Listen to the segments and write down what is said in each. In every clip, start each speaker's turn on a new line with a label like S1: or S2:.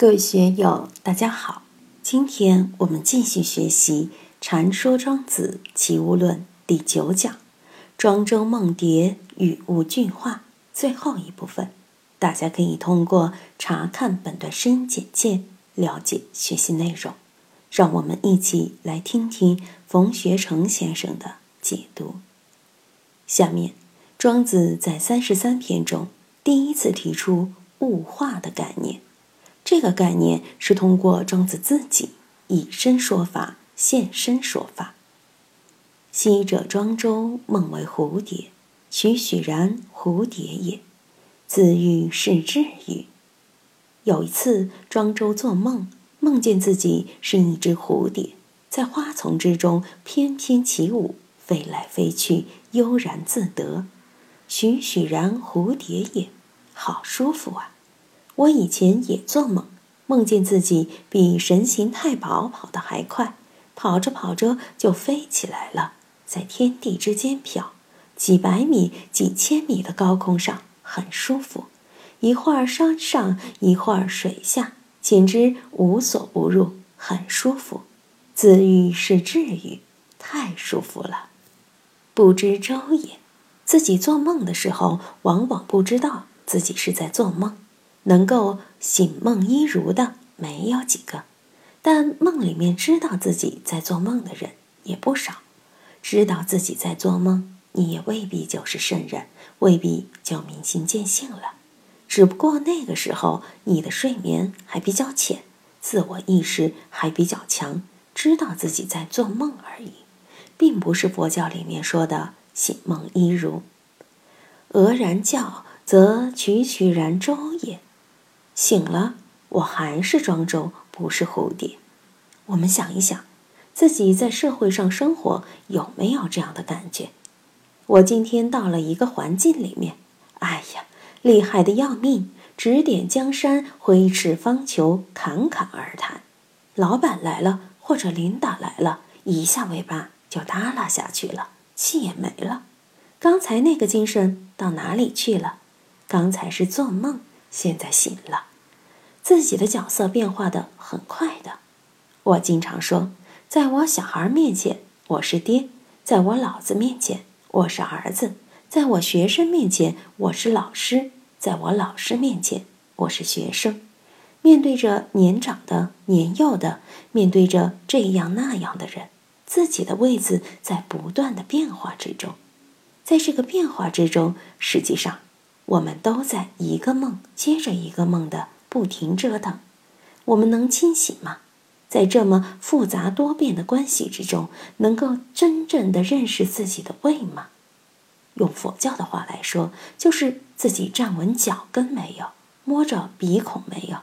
S1: 各位学友，大家好！今天我们继续学习《禅说庄子齐物论》第九讲“庄周梦蝶与物俱化”最后一部分。大家可以通过查看本段声音简介了解学习内容。让我们一起来听听冯学成先生的解读。下面，庄子在三十三篇中第一次提出物化的概念。这个概念是通过庄子自己以身说法、现身说法。昔者庄周梦为蝴蝶，栩栩然蝴蝶也，自喻是至语。有一次，庄周做梦，梦见自己是一只蝴蝶，在花丛之中翩翩起舞，飞来飞去，悠然自得。栩栩然蝴蝶也，好舒服啊！我以前也做梦，梦见自己比神行太保跑得还快，跑着跑着就飞起来了，在天地之间飘，几百米、几千米的高空上，很舒服。一会儿山上，一会儿水下，简直无所不入，很舒服。自愈是治愈，太舒服了。不知周也，自己做梦的时候，往往不知道自己是在做梦。能够醒梦一如的没有几个，但梦里面知道自己在做梦的人也不少。知道自己在做梦，你也未必就是圣人，未必就明心见性了。只不过那个时候你的睡眠还比较浅，自我意识还比较强，知道自己在做梦而已，并不是佛教里面说的醒梦一如。俄然教则曲曲然周也。醒了，我还是庄周，不是蝴蝶。我们想一想，自己在社会上生活有没有这样的感觉？我今天到了一个环境里面，哎呀，厉害的要命，指点江山，挥斥方遒，侃侃而谈。老板来了，或者领导来了，一下尾巴就耷拉下去了，气也没了。刚才那个精神到哪里去了？刚才是做梦，现在醒了。自己的角色变化的很快的，我经常说，在我小孩面前我是爹，在我老子面前我是儿子，在我学生面前我是老师，在我老师面前我是学生。面对着年长的、年幼的，面对着这样那样的人，自己的位子在不断的变化之中，在这个变化之中，实际上我们都在一个梦接着一个梦的。不停折腾，我们能清醒吗？在这么复杂多变的关系之中，能够真正的认识自己的位吗？用佛教的话来说，就是自己站稳脚跟没有，摸着鼻孔没有。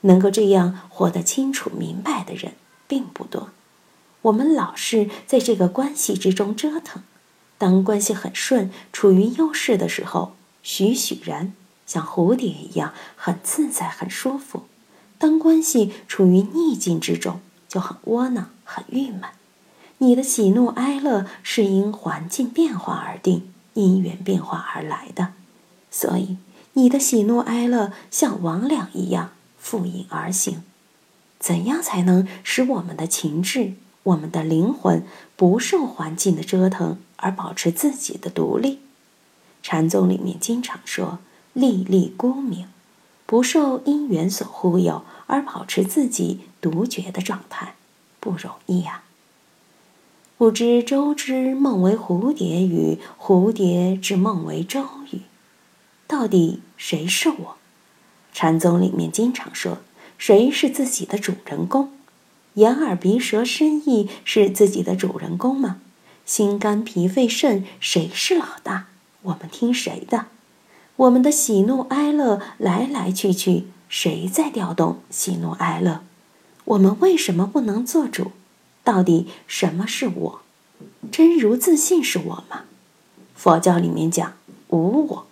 S1: 能够这样活得清楚明白的人并不多。我们老是在这个关系之中折腾，当关系很顺、处于优势的时候，栩栩然。像蝴蝶一样很自在、很舒服。当关系处于逆境之中，就很窝囊、很郁闷。你的喜怒哀乐是因环境变化而定、因缘变化而来的，所以你的喜怒哀乐像魍魉一样复影而行。怎样才能使我们的情志、我们的灵魂不受环境的折腾而保持自己的独立？禅宗里面经常说。历历功名，不受因缘所忽悠而保持自己独觉的状态，不容易呀。不知周之梦为蝴蝶语，蝴蝶之梦为周语，到底谁是我？禅宗里面经常说，谁是自己的主人公？眼耳鼻舌身意是自己的主人公吗？心肝脾肺肾谁是老大？我们听谁的？我们的喜怒哀乐来来去去，谁在调动喜怒哀乐？我们为什么不能做主？到底什么是我？真如自信是我吗？佛教里面讲无我，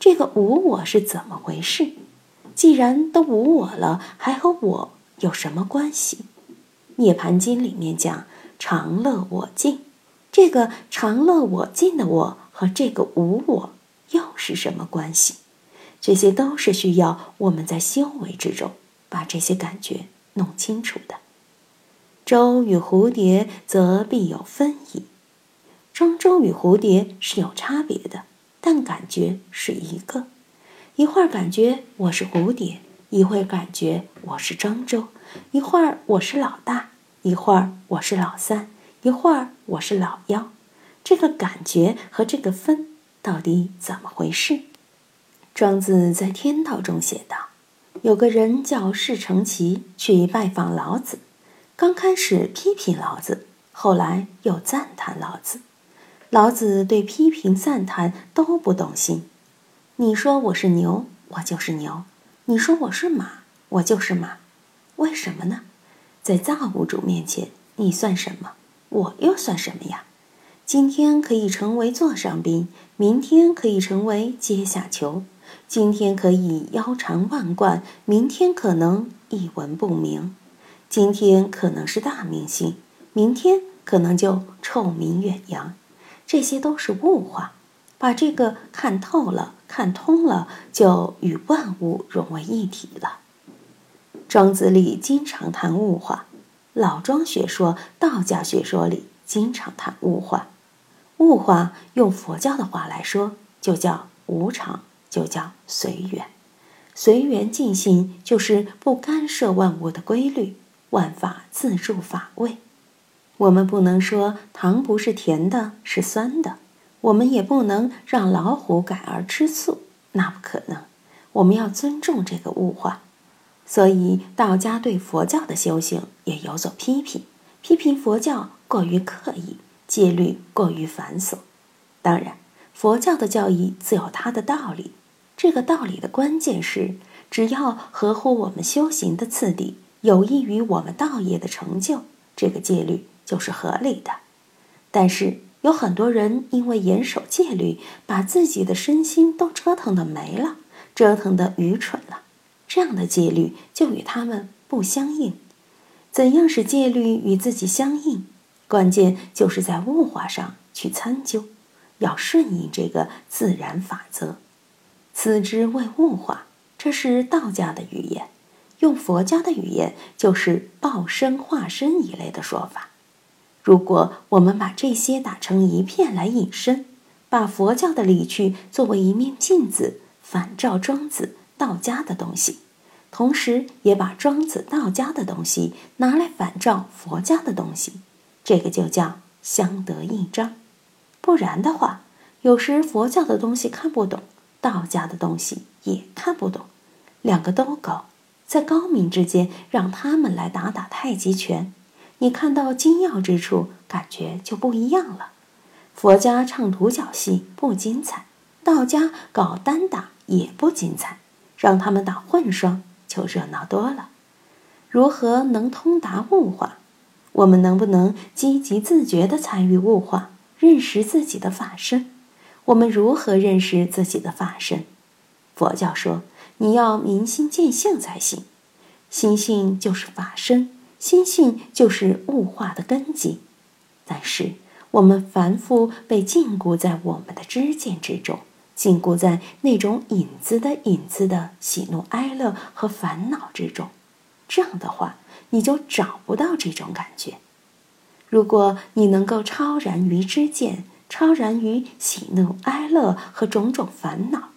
S1: 这个无我是怎么回事？既然都无我了，还和我有什么关系？涅盘经里面讲常乐我净，这个常乐我净的我和这个无我。又是什么关系？这些都是需要我们在修为之中把这些感觉弄清楚的。舟与蝴蝶则必有分矣。庄周与蝴蝶是有差别的，但感觉是一个。一会儿感觉我是蝴蝶，一会儿感觉我是庄周，一会儿我是老大，一会儿我是老三，一会儿我是老幺。这个感觉和这个分到底怎么回事？庄子在《天道》中写道：“有个人叫释成奇，去拜访老子。刚开始批评老子，后来又赞叹老子。老子对批评赞叹都不动心。你说我是牛，我就是牛；你说我是马，我就是马。为什么呢？在造物主面前，你算什么？我又算什么呀？今天可以成为座上宾，明天可以成为阶下囚。”今天可以腰缠万贯，明天可能一文不名；今天可能是大明星，明天可能就臭名远扬。这些都是物化，把这个看透了、看通了，就与万物融为一体了。庄子里经常谈物化，老庄学说、道家学说里经常谈物化。物化用佛教的话来说，就叫无常。就叫随缘，随缘尽性就是不干涉万物的规律，万法自助法位。我们不能说糖不是甜的，是酸的；我们也不能让老虎改而吃素，那不可能。我们要尊重这个物化。所以道家对佛教的修行也有所批评，批评佛教过于刻意，戒律过于繁琐。当然，佛教的教义自有它的道理。这个道理的关键是，只要合乎我们修行的次第，有益于我们道业的成就，这个戒律就是合理的。但是有很多人因为严守戒律，把自己的身心都折腾的没了，折腾的愚蠢了，这样的戒律就与他们不相应。怎样使戒律与自己相应？关键就是在物化上去参究，要顺应这个自然法则。此之谓物化，这是道家的语言；用佛家的语言，就是报身化身一类的说法。如果我们把这些打成一片来引申，把佛教的理趣作为一面镜子，反照庄子道家的东西，同时也把庄子道家的东西拿来反照佛家的东西，这个就叫相得益彰。不然的话，有时佛教的东西看不懂。道家的东西也看不懂，两个都高，在高明之间让他们来打打太极拳，你看到精要之处，感觉就不一样了。佛家唱独角戏不精彩，道家搞单打也不精彩，让他们打混双就热闹多了。如何能通达物化？我们能不能积极自觉地参与物化，认识自己的法身？我们如何认识自己的法身？佛教说，你要明心见性才行。心性就是法身，心性就是物化的根基。但是我们凡夫被禁锢在我们的知见之中，禁锢在那种影子的影子的喜怒哀乐和烦恼之中。这样的话，你就找不到这种感觉。如果你能够超然于知见，超然于喜怒哀乐和种种烦恼，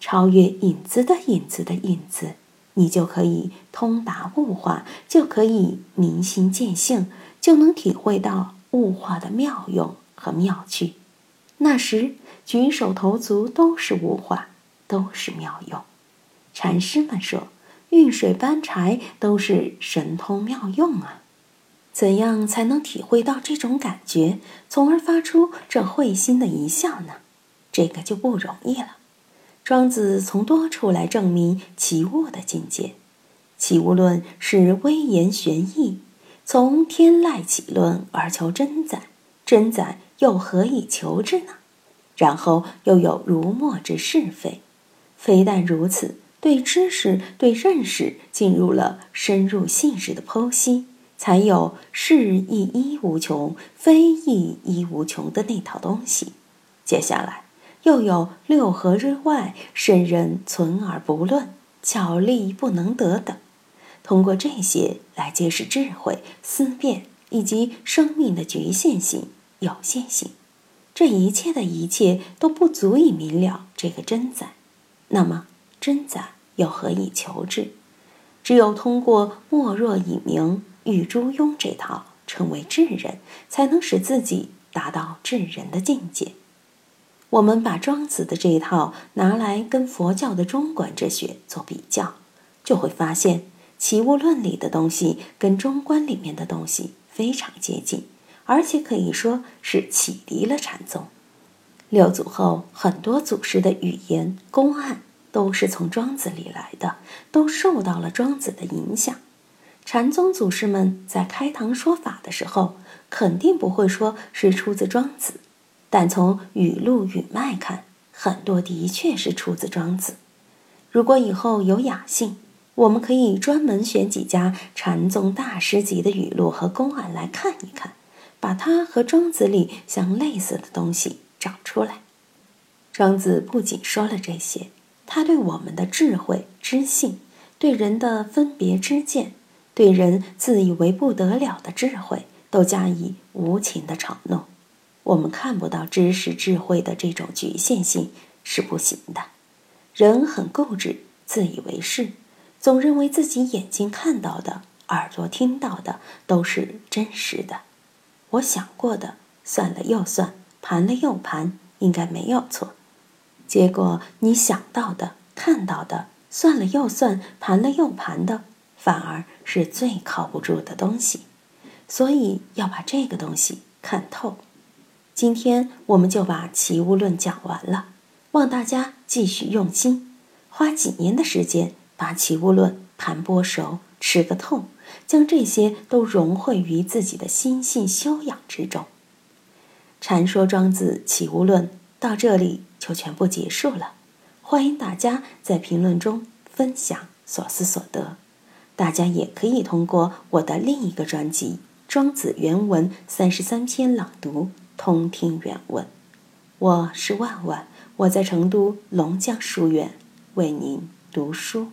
S1: 超越影子的影子的影子，你就可以通达物化，就可以明心见性，就能体会到物化的妙用和妙趣。那时举手投足都是物化，都是妙用。禅师们说，运水搬柴都是神通妙用啊。怎样才能体会到这种感觉，从而发出这会心的一笑呢？这个就不容易了。庄子从多处来证明起物的境界。起物论是微言玄义，从天籁起论而求真宰，真宰又何以求之呢？然后又有如墨之是非，非但如此，对知识、对认识进入了深入细致的剖析。才有是亦一无穷，非亦一无穷的那套东西。接下来又有六合之外，圣人存而不论，巧力不能得等。通过这些来揭示智慧、思辨以及生命的局限性、有限性。这一切的一切都不足以明了这个真在。那么，真在又何以求之？只有通过莫若以明、与诸庸这套，成为智人，才能使自己达到智人的境界。我们把庄子的这一套拿来跟佛教的中观哲学做比较，就会发现《齐物论》里的东西跟中观里面的东西非常接近，而且可以说是启迪了禅宗。六祖后很多祖师的语言公案。都是从庄子里来的，都受到了庄子的影响。禅宗祖师们在开堂说法的时候，肯定不会说是出自庄子，但从语录语脉看，很多的确是出自庄子。如果以后有雅兴，我们可以专门选几家禅宗大师级的语录和公案来看一看，把它和庄子里相类似的东西找出来。庄子不仅说了这些。他对我们的智慧、知性，对人的分别之见，对人自以为不得了的智慧，都加以无情的嘲弄。我们看不到知识、智慧的这种局限性是不行的。人很固执，自以为是，总认为自己眼睛看到的、耳朵听到的都是真实的。我想过的，算了又算，盘了又盘，应该没有错。结果，你想到的、看到的，算了又算，盘了又盘的，反而是最靠不住的东西。所以要把这个东西看透。今天我们就把《齐物论》讲完了，望大家继续用心，花几年的时间把《齐物论》盘剥熟、吃个透，将这些都融汇于自己的心性修养之中。禅说庄子《齐物论》到这里。就全部结束了，欢迎大家在评论中分享所思所得。大家也可以通过我的另一个专辑《庄子原文三十三篇朗读》通听原文。我是万万，我在成都龙江书院为您读书。